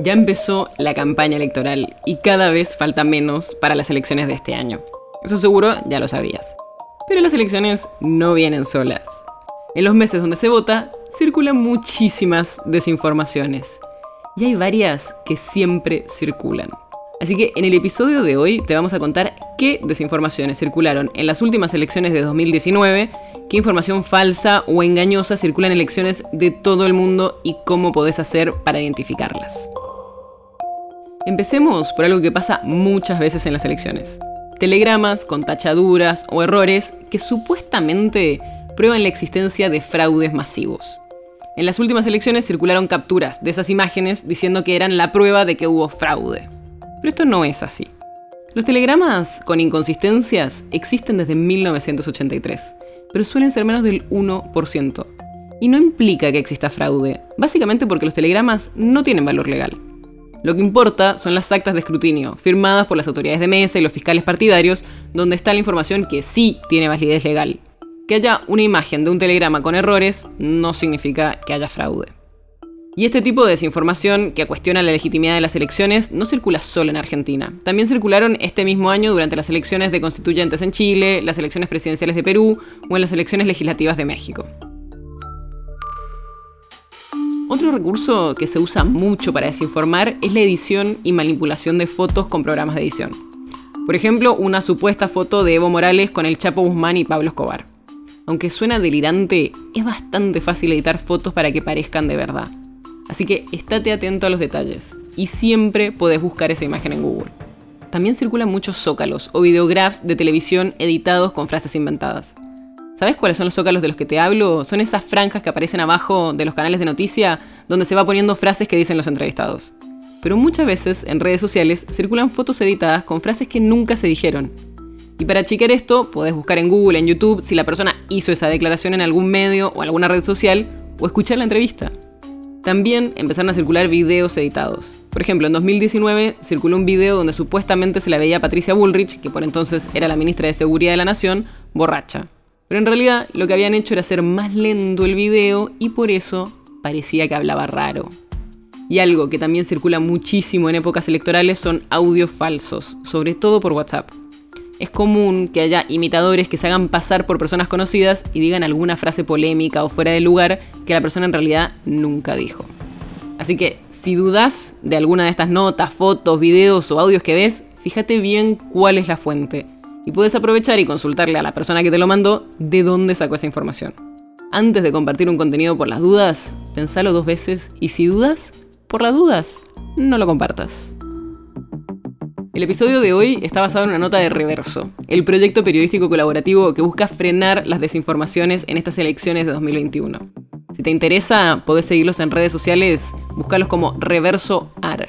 Ya empezó la campaña electoral y cada vez falta menos para las elecciones de este año. Eso seguro ya lo sabías. Pero las elecciones no vienen solas. En los meses donde se vota, circulan muchísimas desinformaciones. Y hay varias que siempre circulan. Así que en el episodio de hoy te vamos a contar qué desinformaciones circularon en las últimas elecciones de 2019, qué información falsa o engañosa circula en elecciones de todo el mundo y cómo podés hacer para identificarlas. Empecemos por algo que pasa muchas veces en las elecciones. Telegramas con tachaduras o errores que supuestamente prueban la existencia de fraudes masivos. En las últimas elecciones circularon capturas de esas imágenes diciendo que eran la prueba de que hubo fraude. Pero esto no es así. Los telegramas con inconsistencias existen desde 1983, pero suelen ser menos del 1%. Y no implica que exista fraude, básicamente porque los telegramas no tienen valor legal. Lo que importa son las actas de escrutinio, firmadas por las autoridades de mesa y los fiscales partidarios, donde está la información que sí tiene validez legal. Que haya una imagen de un telegrama con errores no significa que haya fraude. Y este tipo de desinformación que cuestiona la legitimidad de las elecciones no circula solo en Argentina. También circularon este mismo año durante las elecciones de constituyentes en Chile, las elecciones presidenciales de Perú o en las elecciones legislativas de México. Otro recurso que se usa mucho para desinformar es la edición y manipulación de fotos con programas de edición. Por ejemplo, una supuesta foto de Evo Morales con el Chapo Guzmán y Pablo Escobar. Aunque suena delirante, es bastante fácil editar fotos para que parezcan de verdad. Así que estate atento a los detalles y siempre podés buscar esa imagen en Google. También circulan muchos zócalos o videographs de televisión editados con frases inventadas. ¿Sabes cuáles son los zócalos de los que te hablo? Son esas franjas que aparecen abajo de los canales de noticia donde se va poniendo frases que dicen los entrevistados. Pero muchas veces en redes sociales circulan fotos editadas con frases que nunca se dijeron. Y para chequear esto, podés buscar en Google, en YouTube, si la persona hizo esa declaración en algún medio o alguna red social, o escuchar la entrevista. También empezaron a circular videos editados. Por ejemplo, en 2019 circuló un video donde supuestamente se la veía a Patricia Bullrich, que por entonces era la ministra de Seguridad de la Nación, borracha. Pero en realidad lo que habían hecho era hacer más lento el video y por eso parecía que hablaba raro. Y algo que también circula muchísimo en épocas electorales son audios falsos, sobre todo por WhatsApp. Es común que haya imitadores que se hagan pasar por personas conocidas y digan alguna frase polémica o fuera de lugar que la persona en realidad nunca dijo. Así que si dudas de alguna de estas notas, fotos, videos o audios que ves, fíjate bien cuál es la fuente y puedes aprovechar y consultarle a la persona que te lo mandó de dónde sacó esa información. Antes de compartir un contenido por las dudas, pensalo dos veces y si dudas, por las dudas, no lo compartas. El episodio de hoy está basado en una nota de Reverso, el proyecto periodístico colaborativo que busca frenar las desinformaciones en estas elecciones de 2021. Si te interesa, podés seguirlos en redes sociales, buscarlos como Reverso AR.